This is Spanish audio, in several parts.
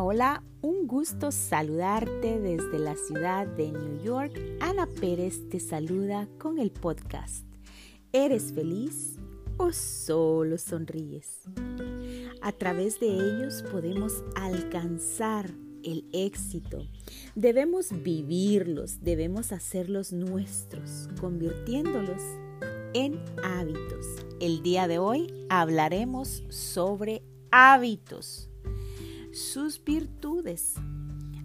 Hola, un gusto saludarte desde la ciudad de New York. Ana Pérez te saluda con el podcast. ¿Eres feliz o solo sonríes? A través de ellos podemos alcanzar el éxito. Debemos vivirlos, debemos hacerlos nuestros, convirtiéndolos en hábitos. El día de hoy hablaremos sobre hábitos sus virtudes,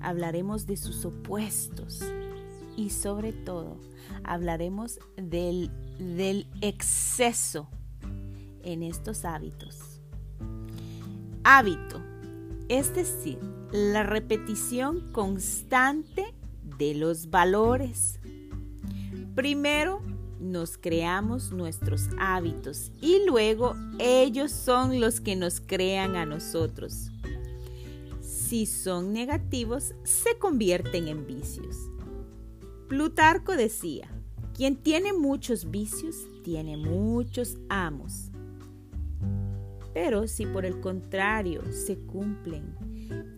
hablaremos de sus opuestos y sobre todo hablaremos del, del exceso en estos hábitos. Hábito, es decir, la repetición constante de los valores. Primero, nos creamos nuestros hábitos y luego ellos son los que nos crean a nosotros si son negativos, se convierten en vicios. Plutarco decía, quien tiene muchos vicios, tiene muchos amos. Pero si por el contrario se cumplen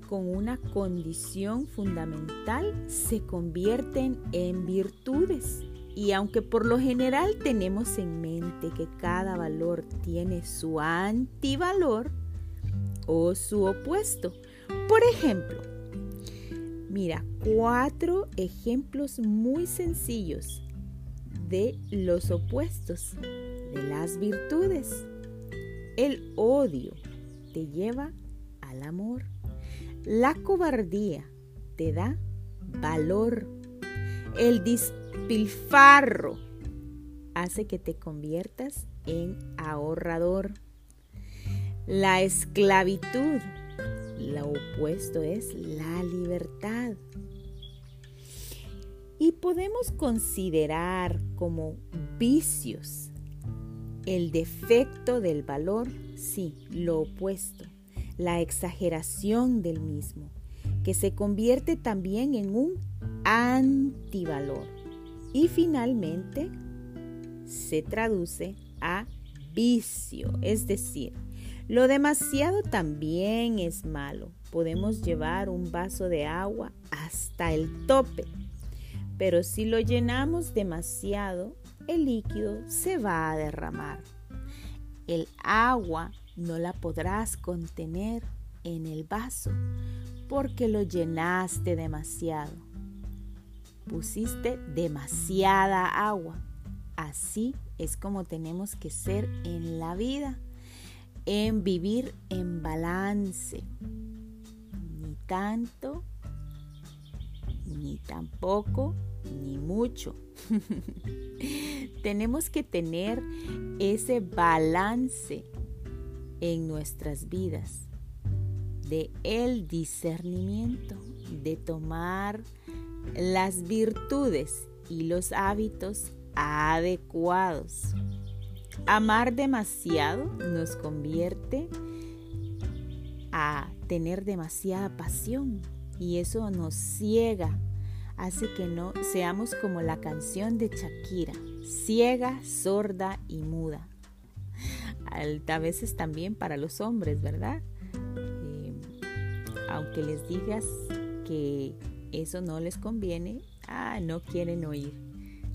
con una condición fundamental, se convierten en virtudes. Y aunque por lo general tenemos en mente que cada valor tiene su antivalor o su opuesto, por ejemplo, mira cuatro ejemplos muy sencillos de los opuestos de las virtudes. El odio te lleva al amor. La cobardía te da valor. El despilfarro hace que te conviertas en ahorrador. La esclavitud lo opuesto es la libertad. Y podemos considerar como vicios el defecto del valor, sí, lo opuesto, la exageración del mismo, que se convierte también en un antivalor. Y finalmente se traduce a vicio, es decir, lo demasiado también es malo. Podemos llevar un vaso de agua hasta el tope, pero si lo llenamos demasiado, el líquido se va a derramar. El agua no la podrás contener en el vaso porque lo llenaste demasiado. Pusiste demasiada agua. Así es como tenemos que ser en la vida en vivir en balance. Ni tanto, ni tampoco, ni mucho. Tenemos que tener ese balance en nuestras vidas de el discernimiento, de tomar las virtudes y los hábitos adecuados. Amar demasiado nos convierte a tener demasiada pasión y eso nos ciega, hace que no seamos como la canción de Shakira, ciega, sorda y muda. A veces también para los hombres, ¿verdad? Eh, aunque les digas que eso no les conviene, ah, no quieren oír.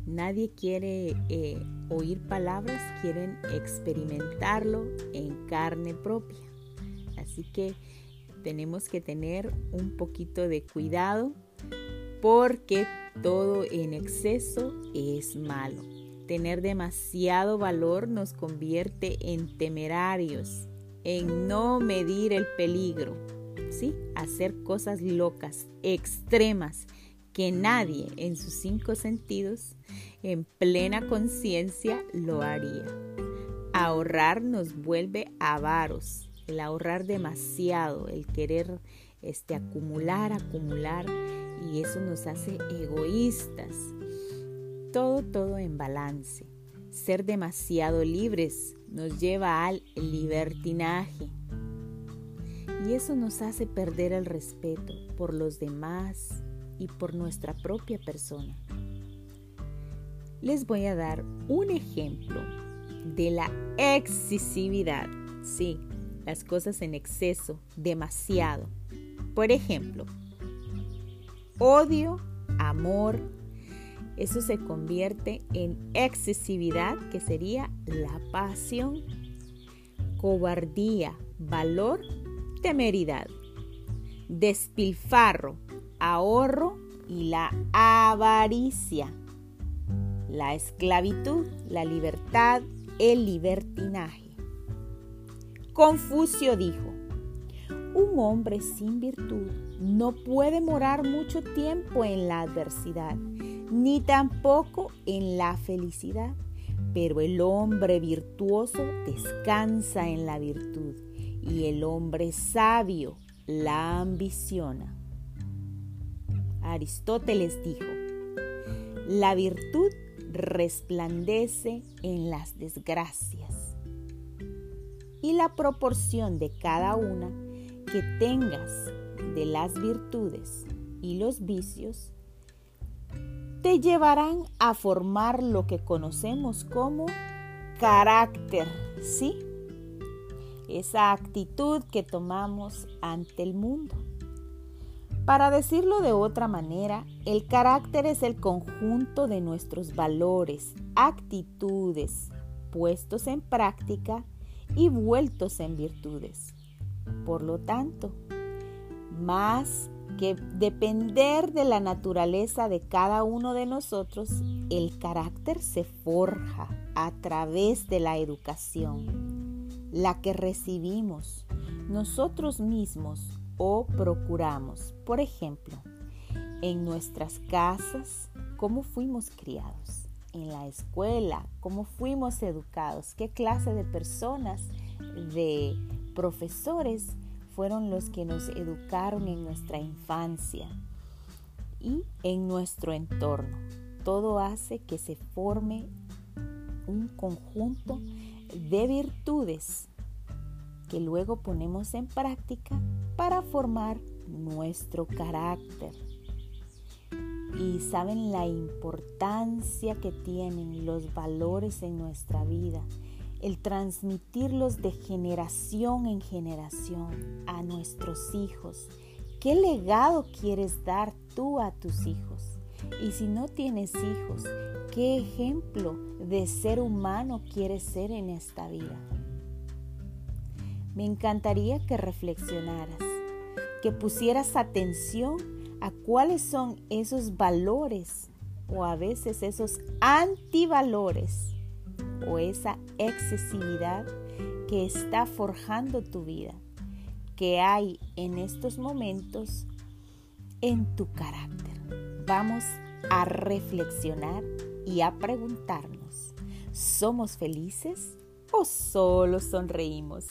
Nadie quiere eh, oír palabras, quieren experimentarlo en carne propia. Así que tenemos que tener un poquito de cuidado porque todo en exceso es malo. Tener demasiado valor nos convierte en temerarios, en no medir el peligro, ¿sí? Hacer cosas locas, extremas, que nadie en sus cinco sentidos, en plena conciencia, lo haría. Ahorrar nos vuelve avaros, el ahorrar demasiado, el querer este, acumular, acumular, y eso nos hace egoístas. Todo, todo en balance. Ser demasiado libres nos lleva al libertinaje. Y eso nos hace perder el respeto por los demás, y por nuestra propia persona. Les voy a dar un ejemplo de la excesividad. Sí, las cosas en exceso, demasiado. Por ejemplo, odio, amor, eso se convierte en excesividad, que sería la pasión, cobardía, valor, temeridad, despilfarro, ahorro y la avaricia, la esclavitud, la libertad, el libertinaje. Confucio dijo, un hombre sin virtud no puede morar mucho tiempo en la adversidad, ni tampoco en la felicidad, pero el hombre virtuoso descansa en la virtud y el hombre sabio la ambiciona. Aristóteles dijo, la virtud resplandece en las desgracias y la proporción de cada una que tengas de las virtudes y los vicios te llevarán a formar lo que conocemos como carácter, ¿sí? Esa actitud que tomamos ante el mundo. Para decirlo de otra manera, el carácter es el conjunto de nuestros valores, actitudes, puestos en práctica y vueltos en virtudes. Por lo tanto, más que depender de la naturaleza de cada uno de nosotros, el carácter se forja a través de la educación, la que recibimos nosotros mismos o procuramos. Por ejemplo, en nuestras casas, cómo fuimos criados, en la escuela, cómo fuimos educados, qué clase de personas, de profesores fueron los que nos educaron en nuestra infancia y en nuestro entorno. Todo hace que se forme un conjunto de virtudes que luego ponemos en práctica para formar nuestro carácter. Y saben la importancia que tienen los valores en nuestra vida, el transmitirlos de generación en generación a nuestros hijos. ¿Qué legado quieres dar tú a tus hijos? Y si no tienes hijos, ¿qué ejemplo de ser humano quieres ser en esta vida? Me encantaría que reflexionaras, que pusieras atención a cuáles son esos valores o a veces esos antivalores o esa excesividad que está forjando tu vida, que hay en estos momentos en tu carácter. Vamos a reflexionar y a preguntarnos, ¿somos felices o solo sonreímos?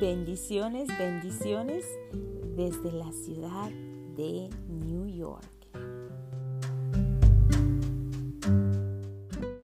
Bendiciones, bendiciones desde la ciudad de New York.